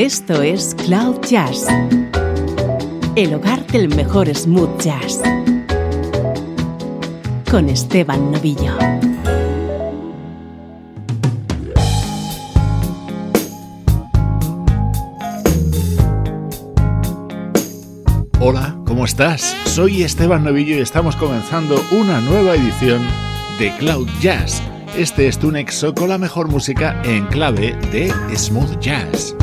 Esto es Cloud Jazz, el hogar del mejor smooth jazz, con Esteban Novillo. Hola, ¿cómo estás? Soy Esteban Novillo y estamos comenzando una nueva edición de Cloud Jazz. Este es tu nexo con la mejor música en clave de smooth jazz.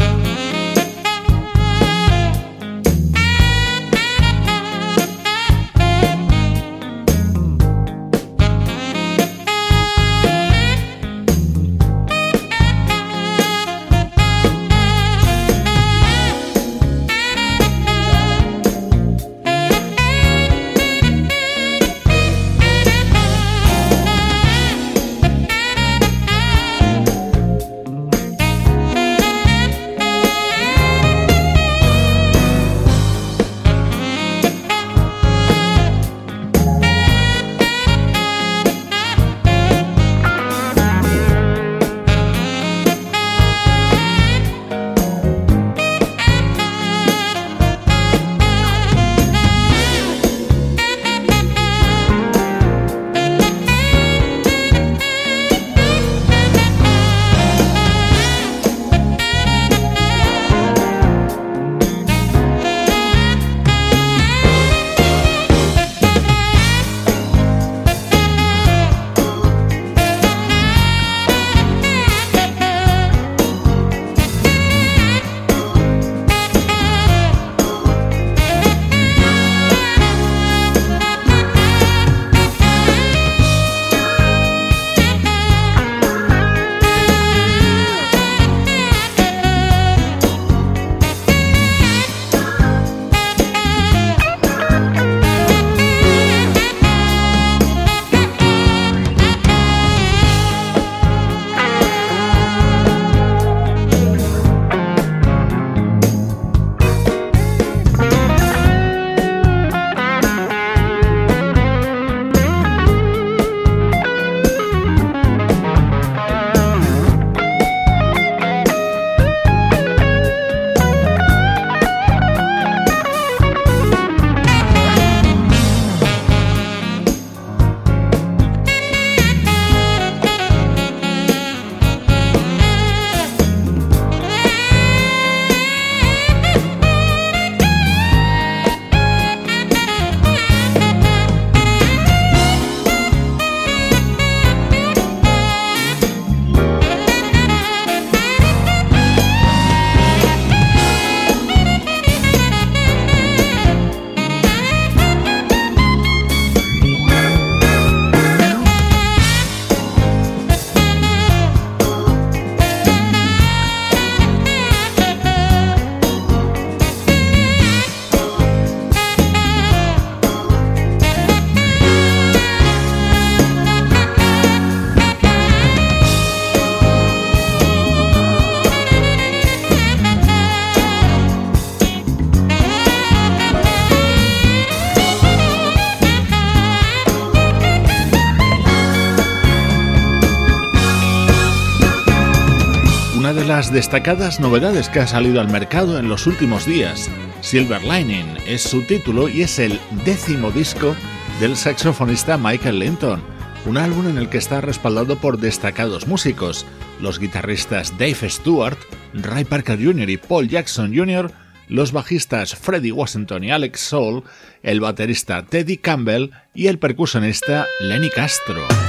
Las destacadas novedades que ha salido al mercado en los últimos días. Silver Lining es su título y es el décimo disco del saxofonista Michael Linton, un álbum en el que está respaldado por destacados músicos, los guitarristas Dave Stewart, Ray Parker Jr. y Paul Jackson Jr., los bajistas Freddie Washington y Alex Soul, el baterista Teddy Campbell y el percusionista Lenny Castro.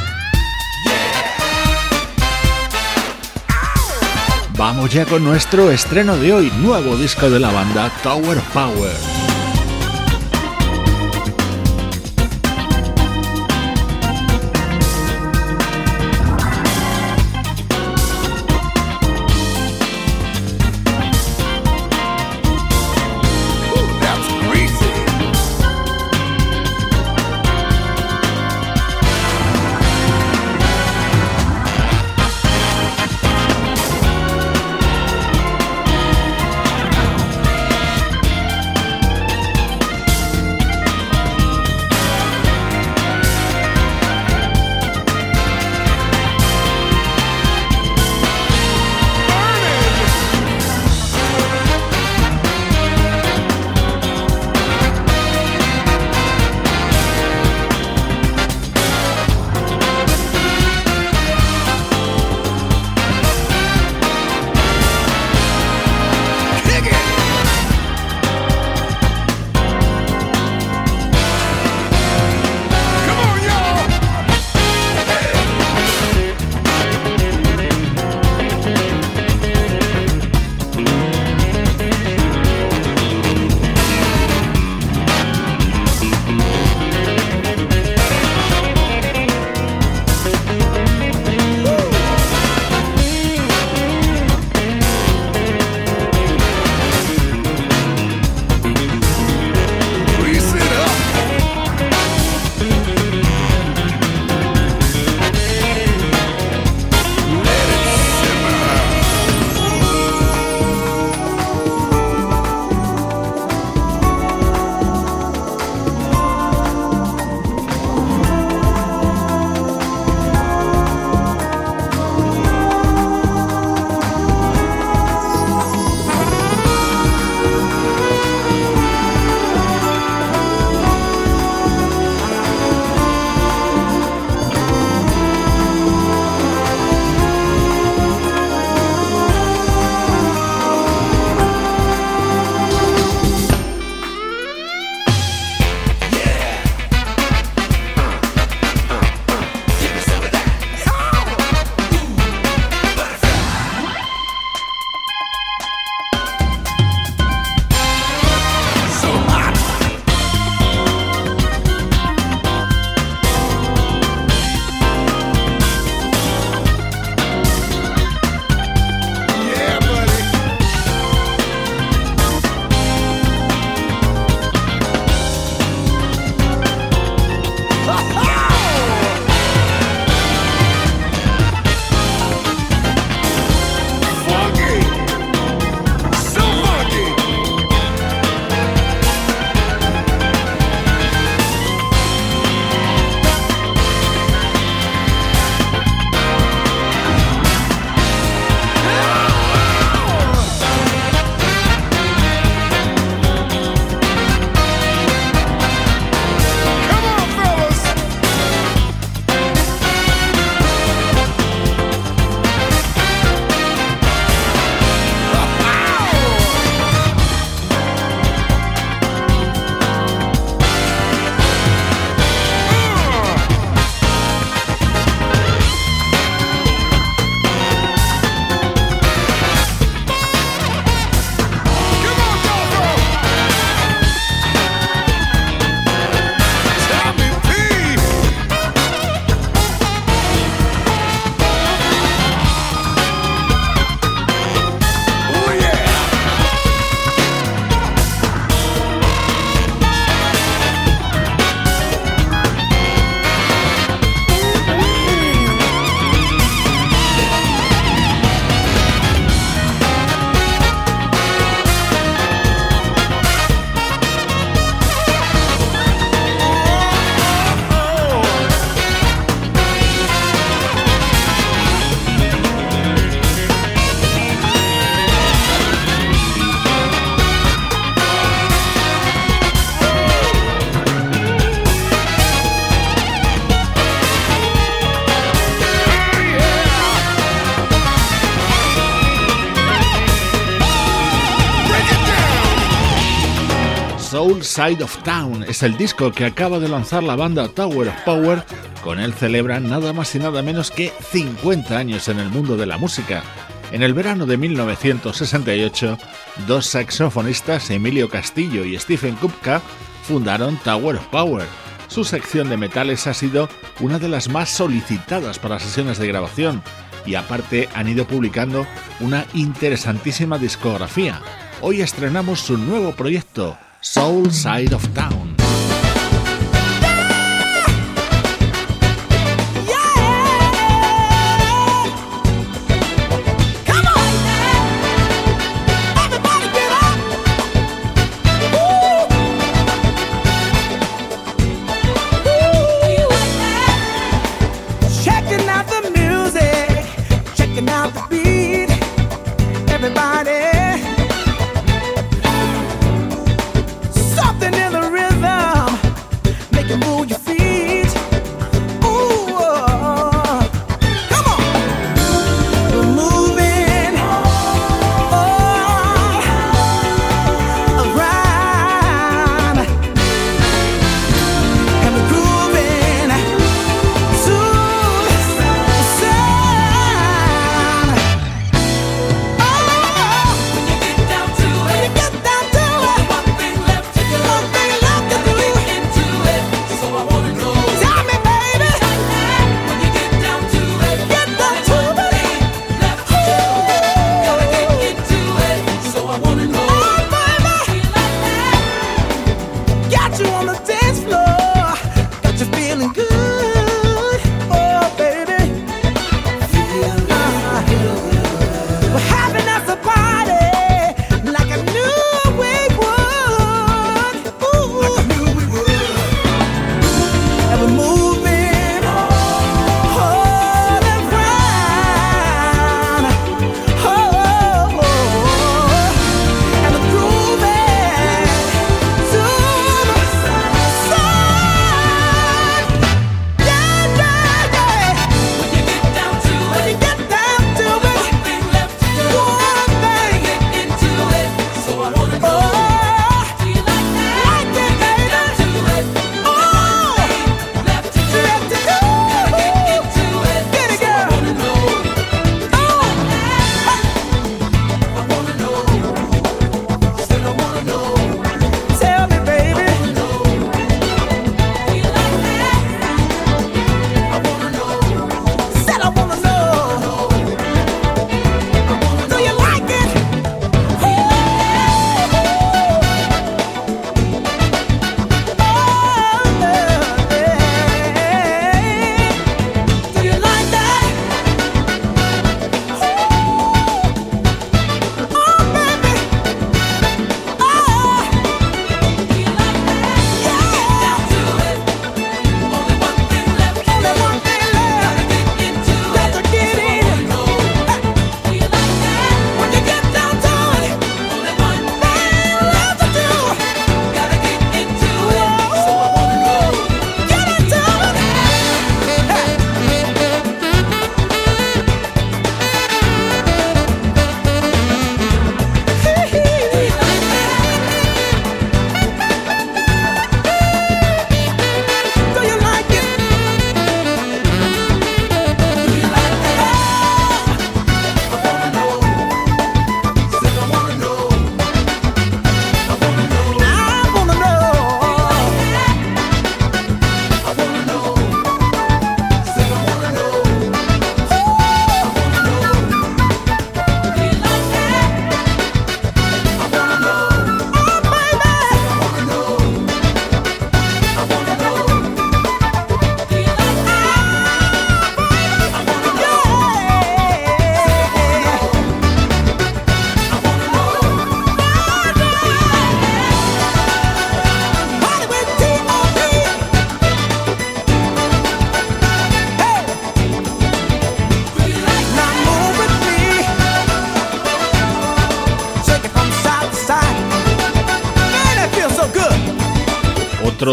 Vamos ya con nuestro estreno de hoy, nuevo disco de la banda Tower Power. Soul Side of Town es el disco que acaba de lanzar la banda Tower of Power. Con él celebran nada más y nada menos que 50 años en el mundo de la música. En el verano de 1968, dos saxofonistas, Emilio Castillo y Stephen Kupka, fundaron Tower of Power. Su sección de metales ha sido una de las más solicitadas para sesiones de grabación y aparte han ido publicando una interesantísima discografía. Hoy estrenamos su nuevo proyecto, Soul Side of Town.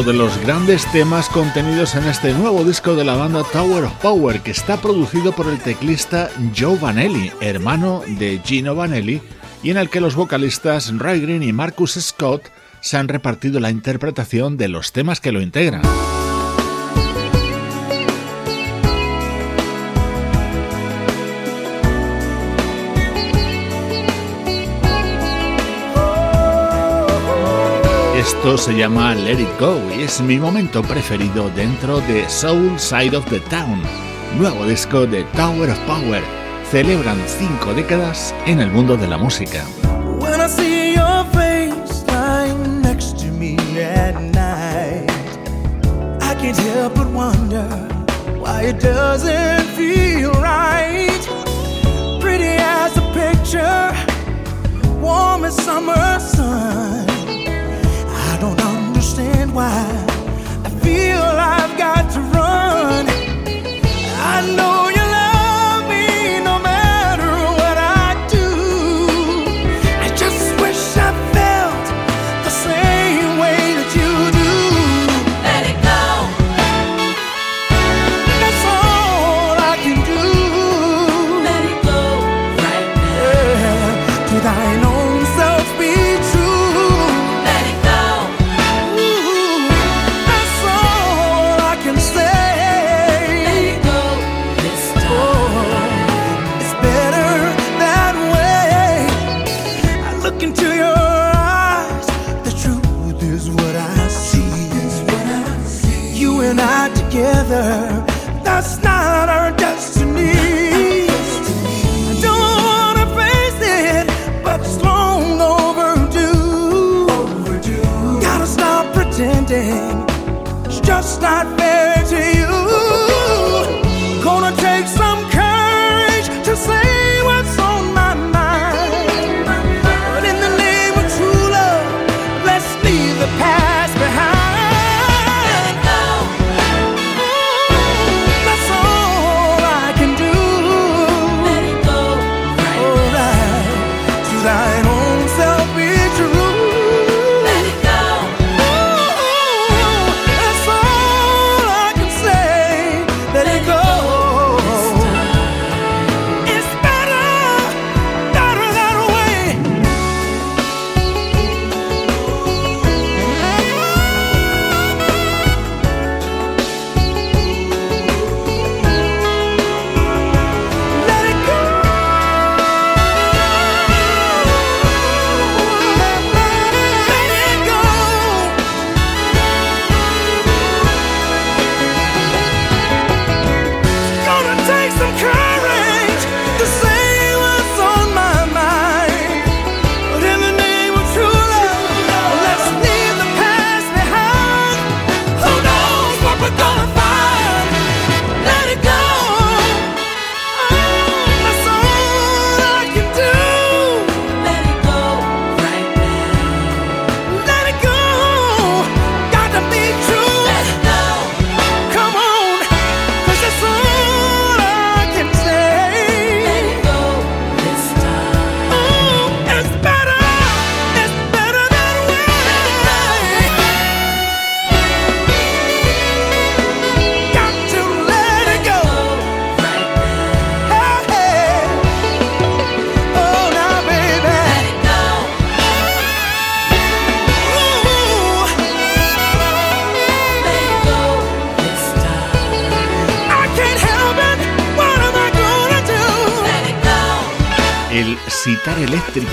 de los grandes temas contenidos en este nuevo disco de la banda Tower of Power, que está producido por el teclista Joe Vanelli, hermano de Gino Vanelli, y en el que los vocalistas Ray Green y Marcus Scott se han repartido la interpretación de los temas que lo integran. Esto se llama Let It Go y es mi momento preferido dentro de Soul Side of the Town, nuevo disco de Tower of Power. Celebran cinco décadas en el mundo de la música. Pretty as a picture, warm as summer sun. why I feel I've got to run.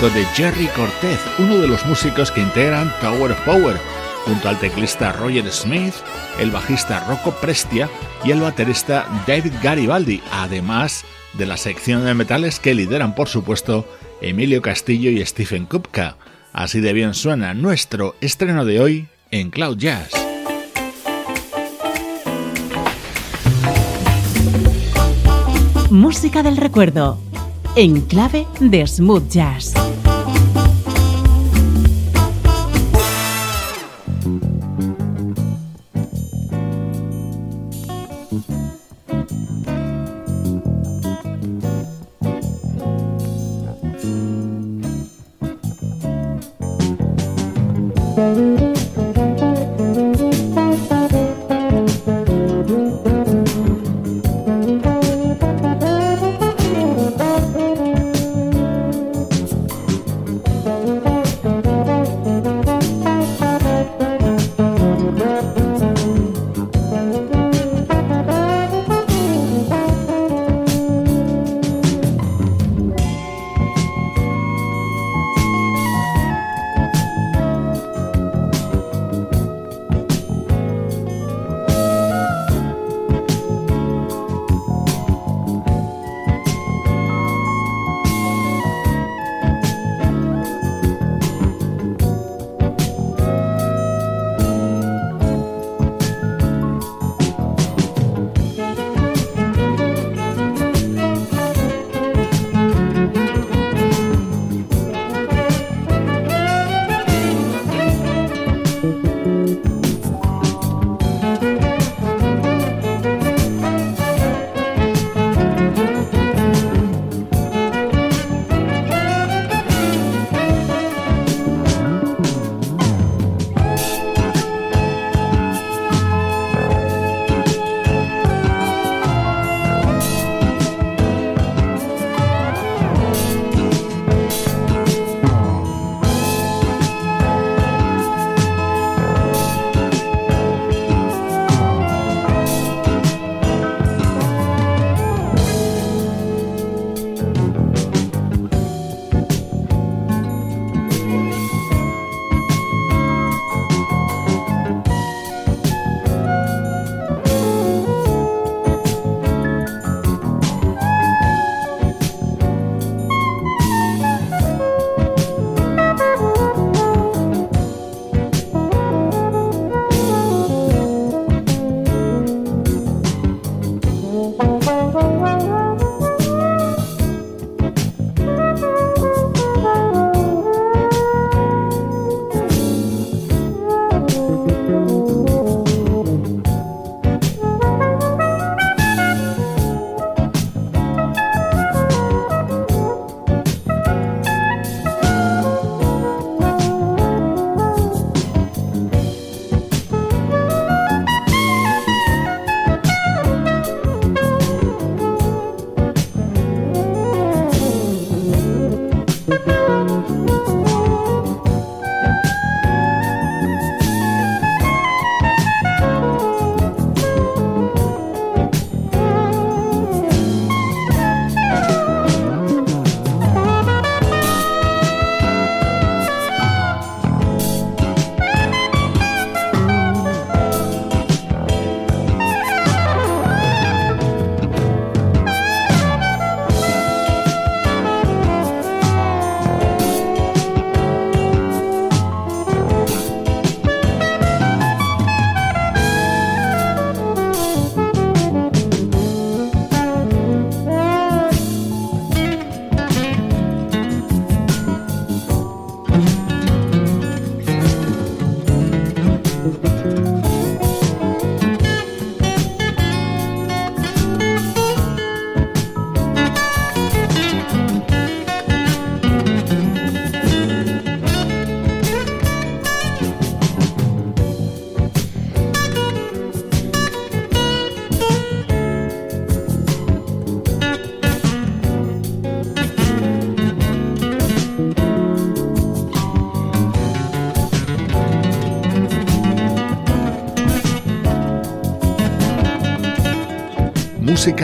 de Jerry Cortez, uno de los músicos que integran Tower of Power, junto al teclista Roger Smith, el bajista Rocco Prestia y el baterista David Garibaldi, además de la sección de metales que lideran, por supuesto, Emilio Castillo y Stephen Kupka. Así de bien suena nuestro estreno de hoy en Cloud Jazz. Música del recuerdo, en clave de smooth jazz.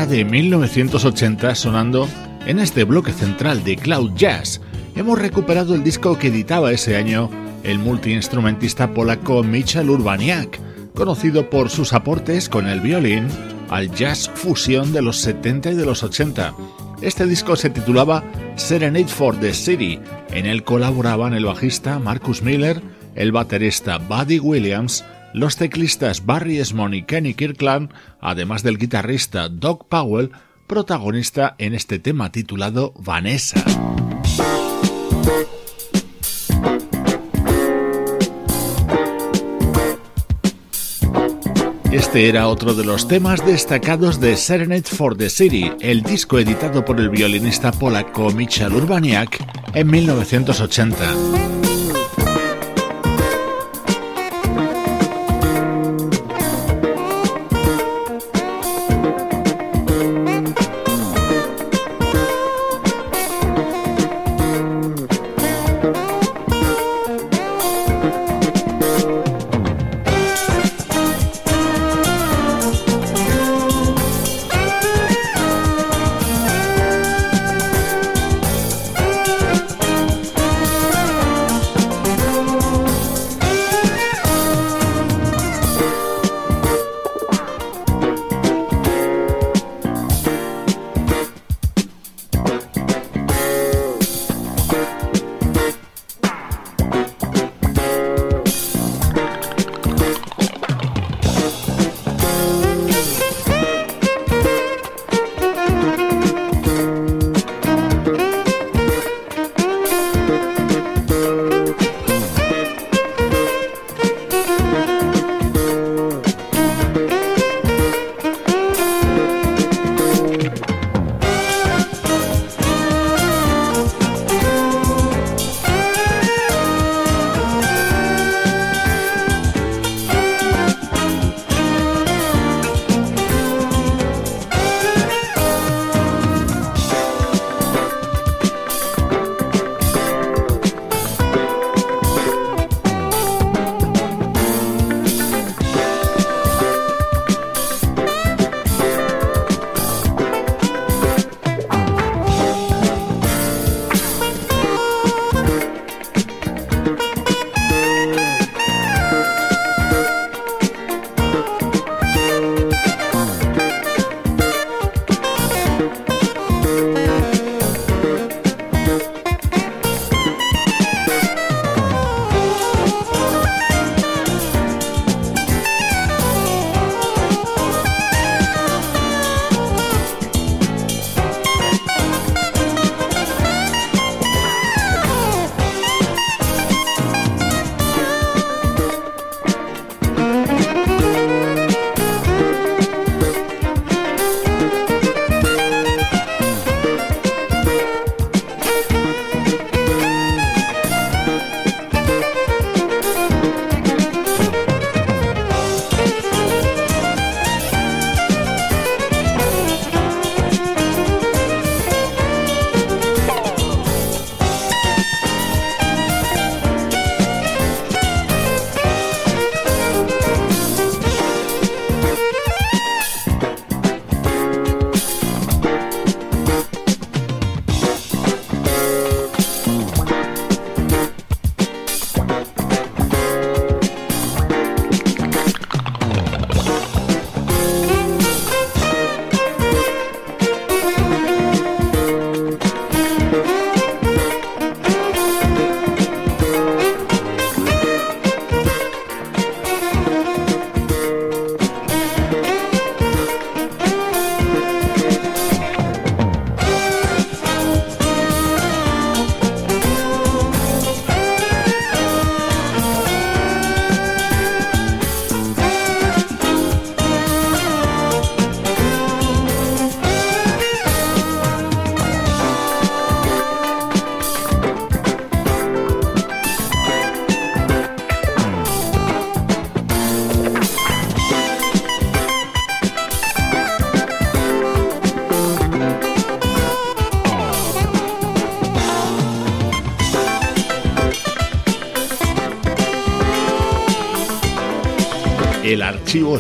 1980 sonando en este bloque central de Cloud Jazz. Hemos recuperado el disco que editaba ese año el multiinstrumentista polaco Michal Urbaniak, conocido por sus aportes con el violín al jazz fusión de los 70 y de los 80. Este disco se titulaba Serenade for the City. En él colaboraban el bajista Marcus Miller, el baterista Buddy Williams, los teclistas Barry Esmond y Kenny Kirkland, además del guitarrista Doug Powell, protagonista en este tema titulado Vanessa. Este era otro de los temas destacados de Serenade for the City, el disco editado por el violinista polaco Michal Urbaniak en 1980.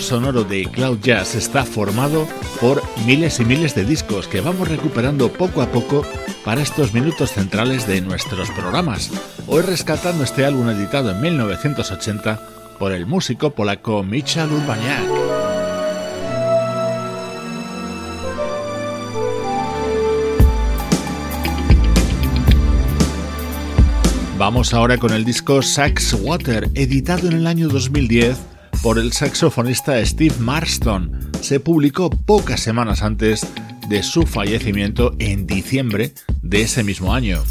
Sonoro de Cloud Jazz está formado por miles y miles de discos que vamos recuperando poco a poco para estos minutos centrales de nuestros programas. Hoy rescatando este álbum editado en 1980 por el músico polaco Michal Urbaniak. Vamos ahora con el disco Sax Water, editado en el año 2010 por el saxofonista Steve Marston. Se publicó pocas semanas antes de su fallecimiento en diciembre de ese mismo año.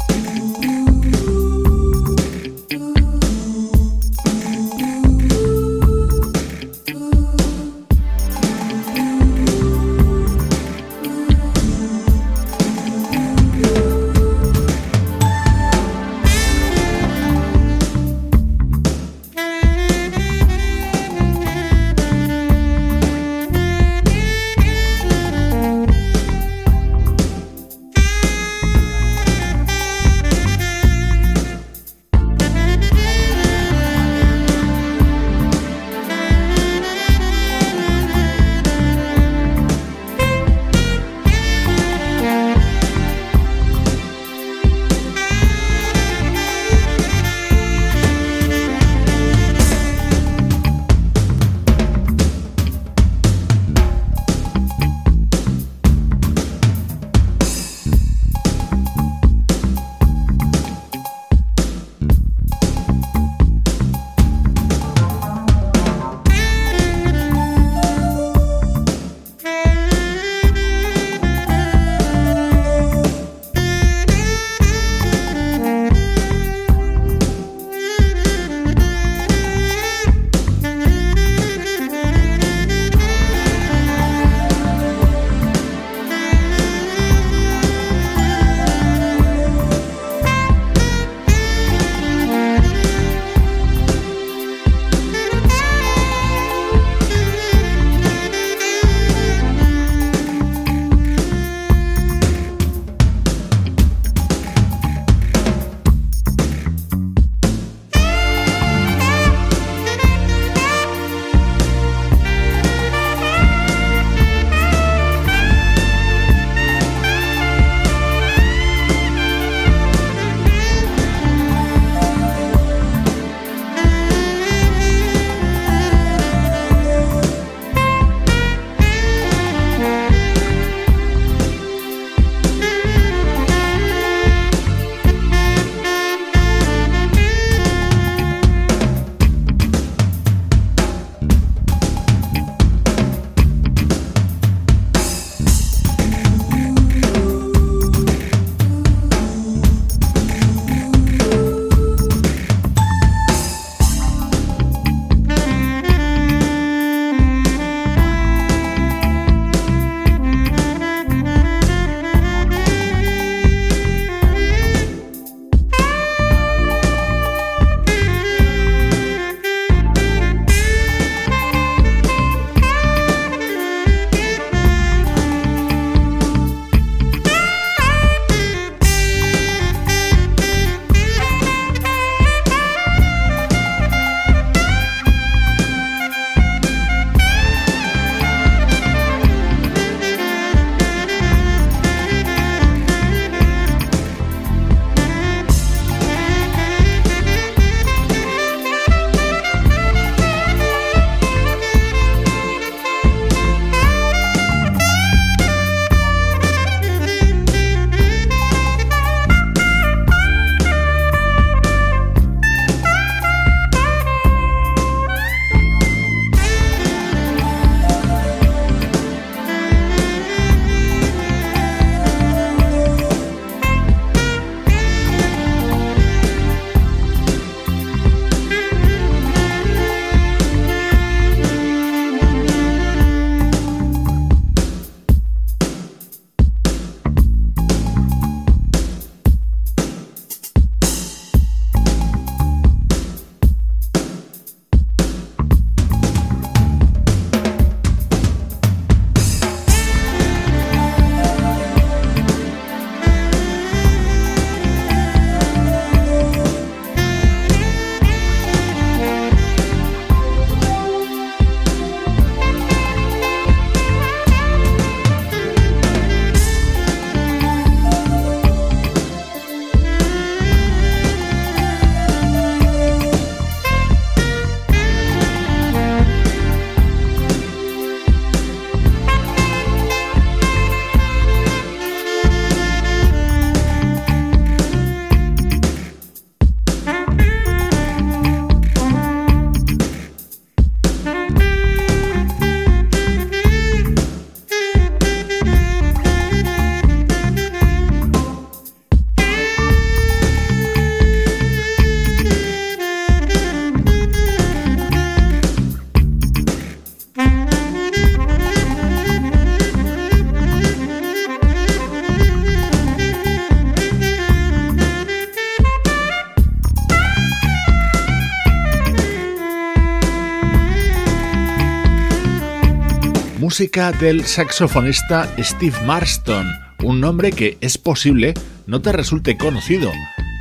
Música del saxofonista Steve Marston, un nombre que es posible no te resulte conocido,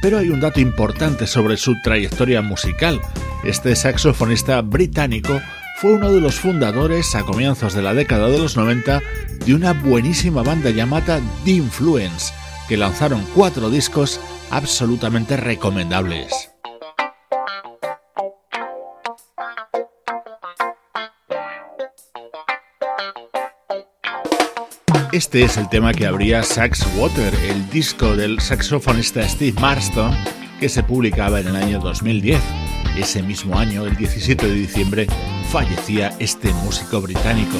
pero hay un dato importante sobre su trayectoria musical. Este saxofonista británico fue uno de los fundadores a comienzos de la década de los 90 de una buenísima banda llamada The Influence, que lanzaron cuatro discos absolutamente recomendables. Este es el tema que abría Sax Water, el disco del saxofonista Steve Marston, que se publicaba en el año 2010. Ese mismo año, el 17 de diciembre, fallecía este músico británico.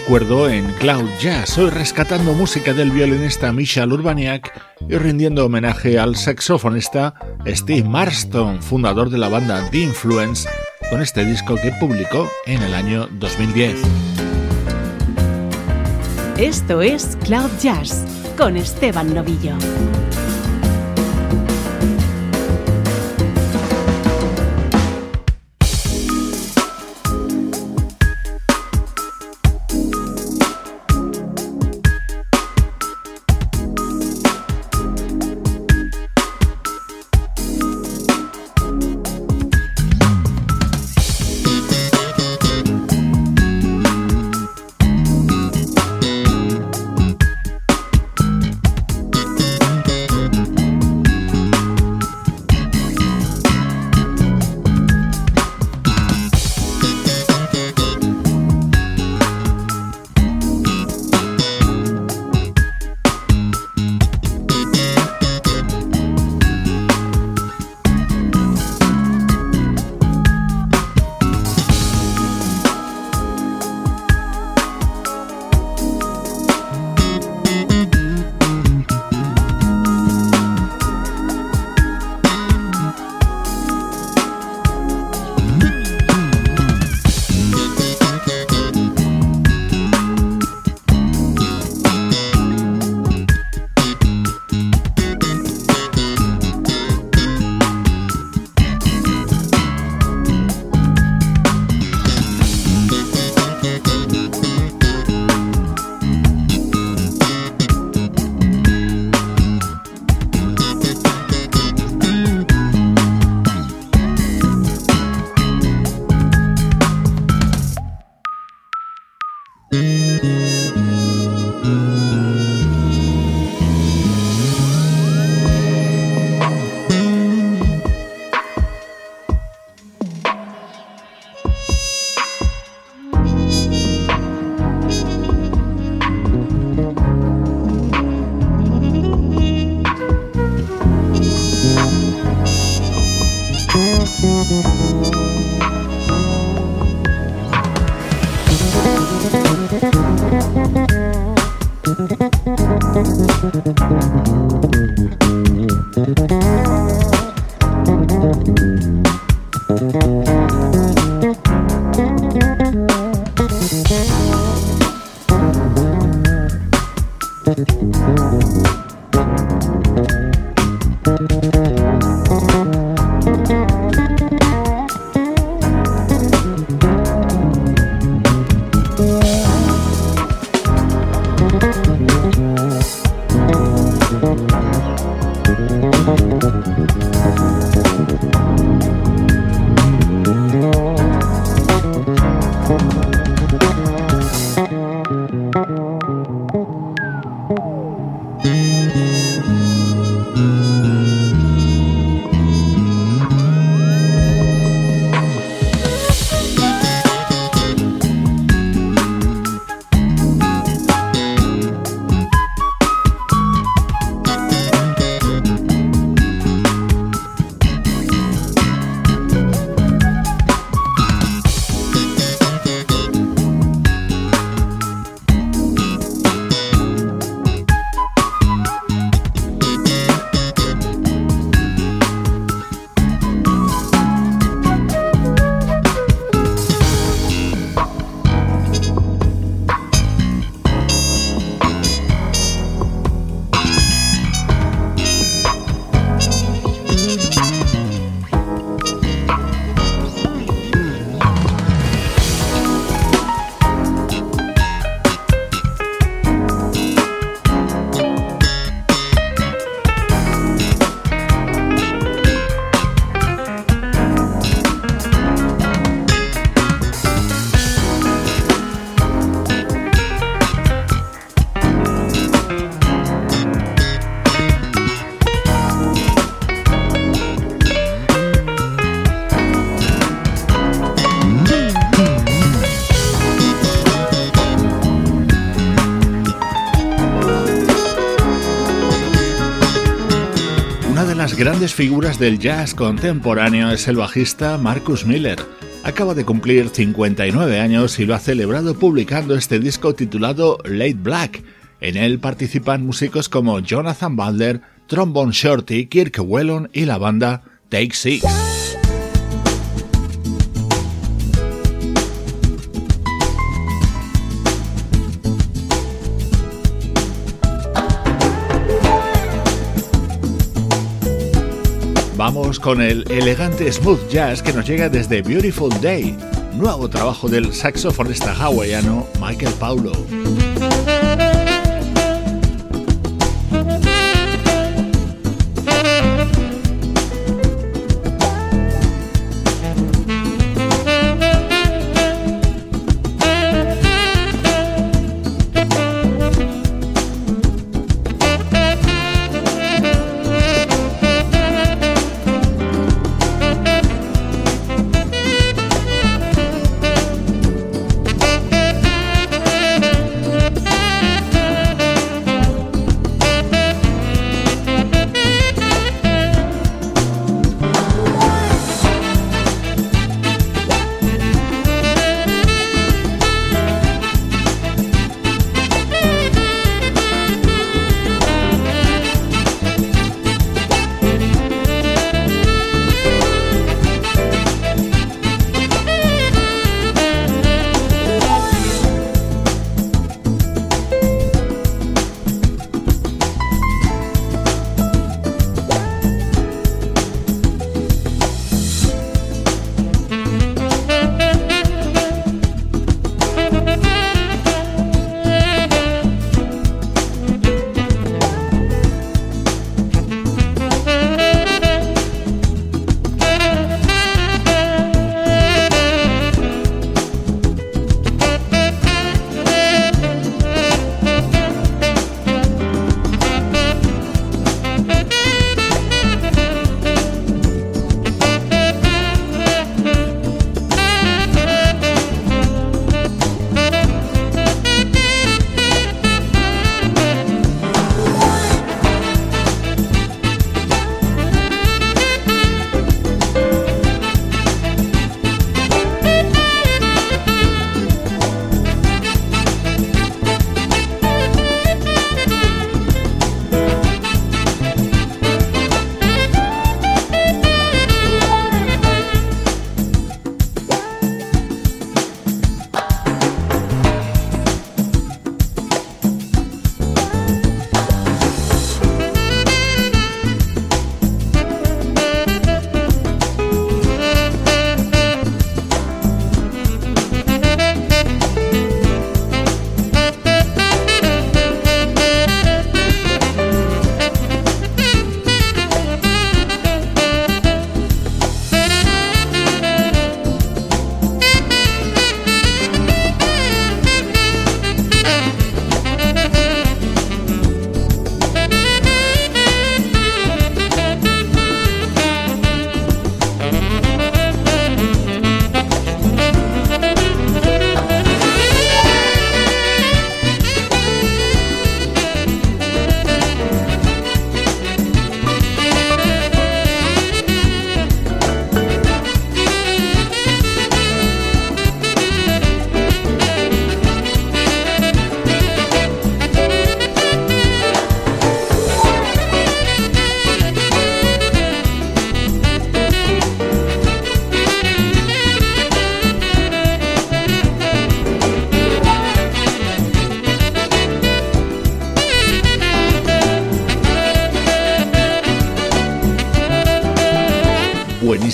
Recuerdo en Cloud Jazz, hoy rescatando música del violinista Michal Urbaniak y rindiendo homenaje al saxofonista Steve Marston, fundador de la banda The Influence, con este disco que publicó en el año 2010. Esto es Cloud Jazz con Esteban Novillo. Grandes figuras del jazz contemporáneo es el bajista Marcus Miller. acaba de cumplir 59 años y lo ha celebrado publicando este disco titulado Late Black. En él participan músicos como Jonathan Butler, Trombone Shorty, Kirk Whelan y la banda Take Six. Con el elegante smooth jazz que nos llega desde Beautiful Day, nuevo trabajo del saxofonista hawaiano Michael Paulo.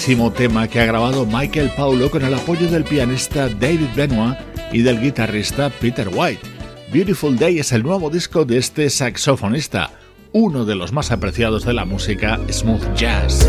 Tema que ha grabado Michael Paulo con el apoyo del pianista David Benoit y del guitarrista Peter White. Beautiful Day es el nuevo disco de este saxofonista, uno de los más apreciados de la música smooth jazz.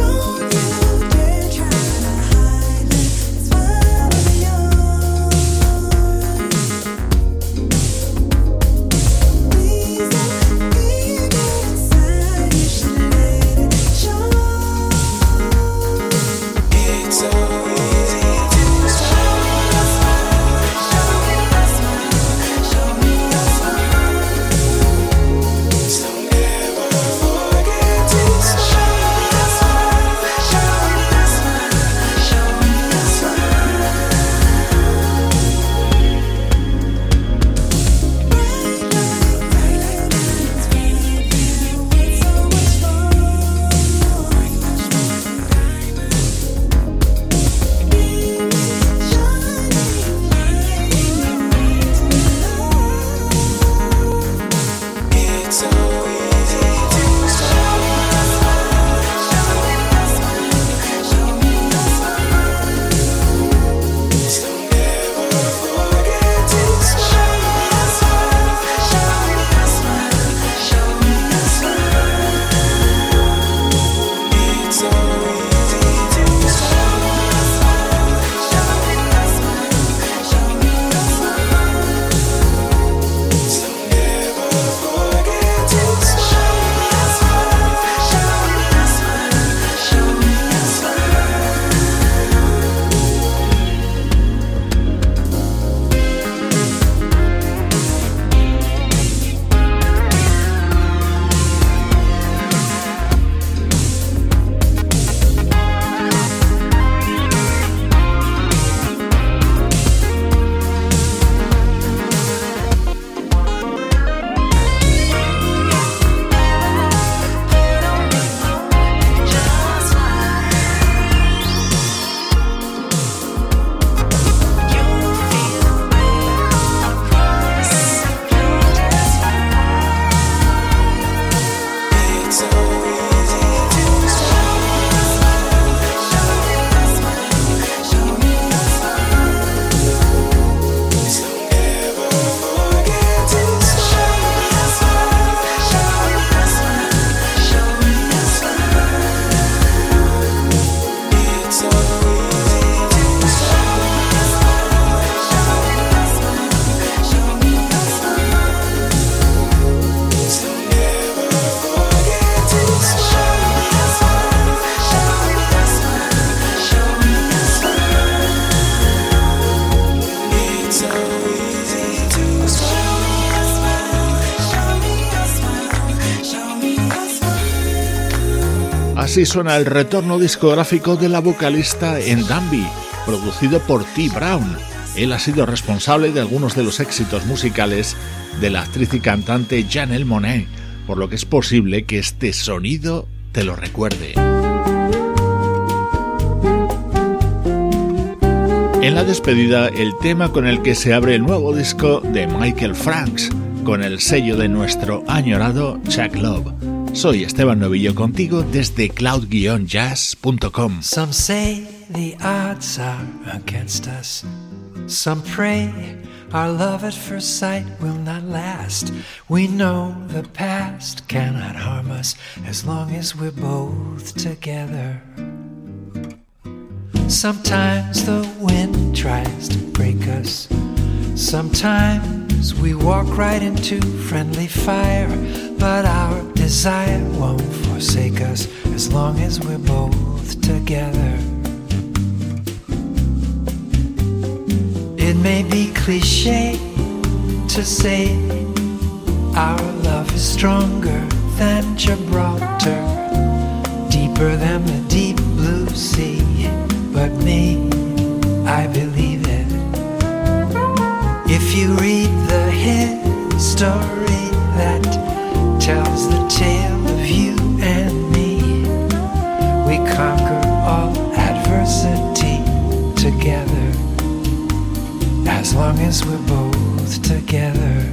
Suena el retorno discográfico de la vocalista en Danby, producido por T. Brown. Él ha sido responsable de algunos de los éxitos musicales de la actriz y cantante Janelle Monet, por lo que es posible que este sonido te lo recuerde. En la despedida, el tema con el que se abre el nuevo disco de Michael Franks, con el sello de nuestro añorado Chuck Love. Soy Esteban Novillo contigo desde cloud-jazz.com. Some say the odds are against us. Some pray our love at first sight will not last. We know the past cannot harm us as long as we're both together. Sometimes the wind tries to break us. Sometimes we walk right into friendly fire. But our desire won't forsake us as long as we're both together. It may be cliche to say our love is stronger than Gibraltar, deeper than the deep blue sea but me, I believe it. If you read the history that tells the tale of you and me, we conquer all adversity together as long as we're both together.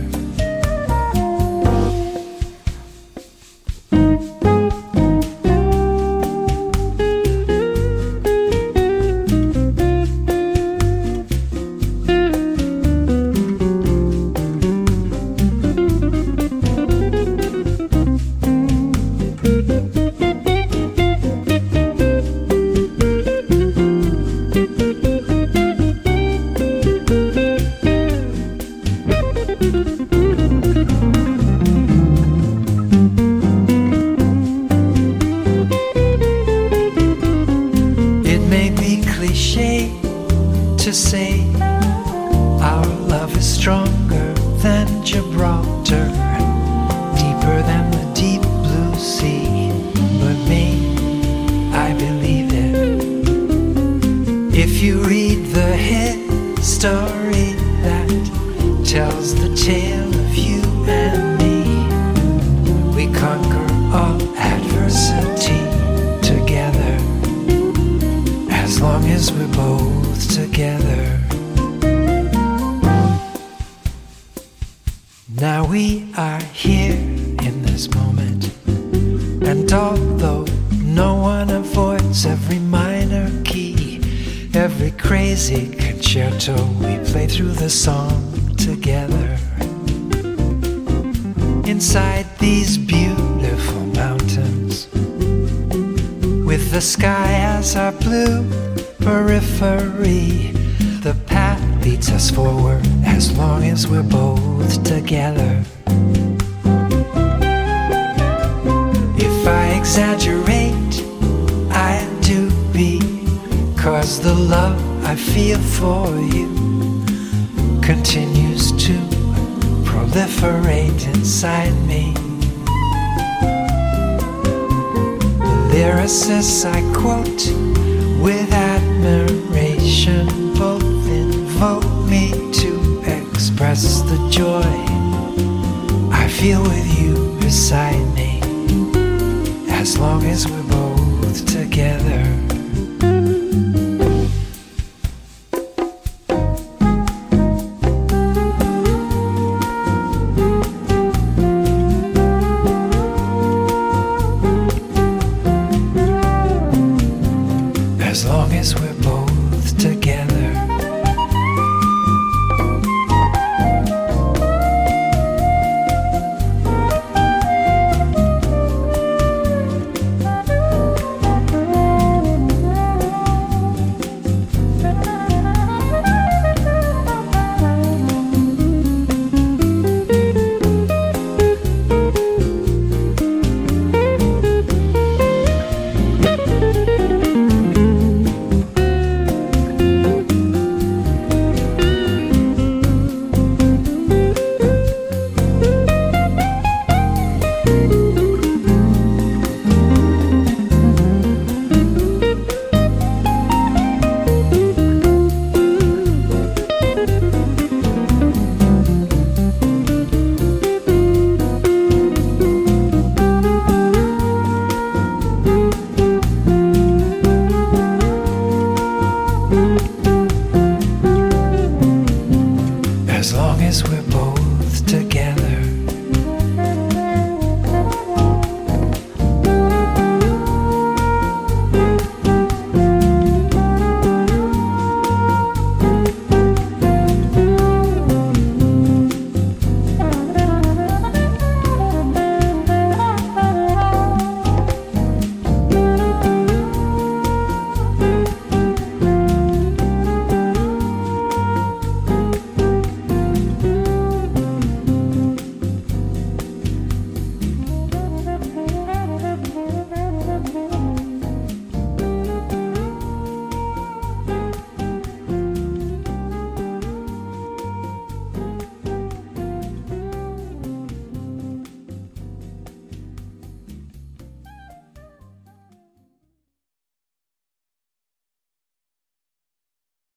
the song.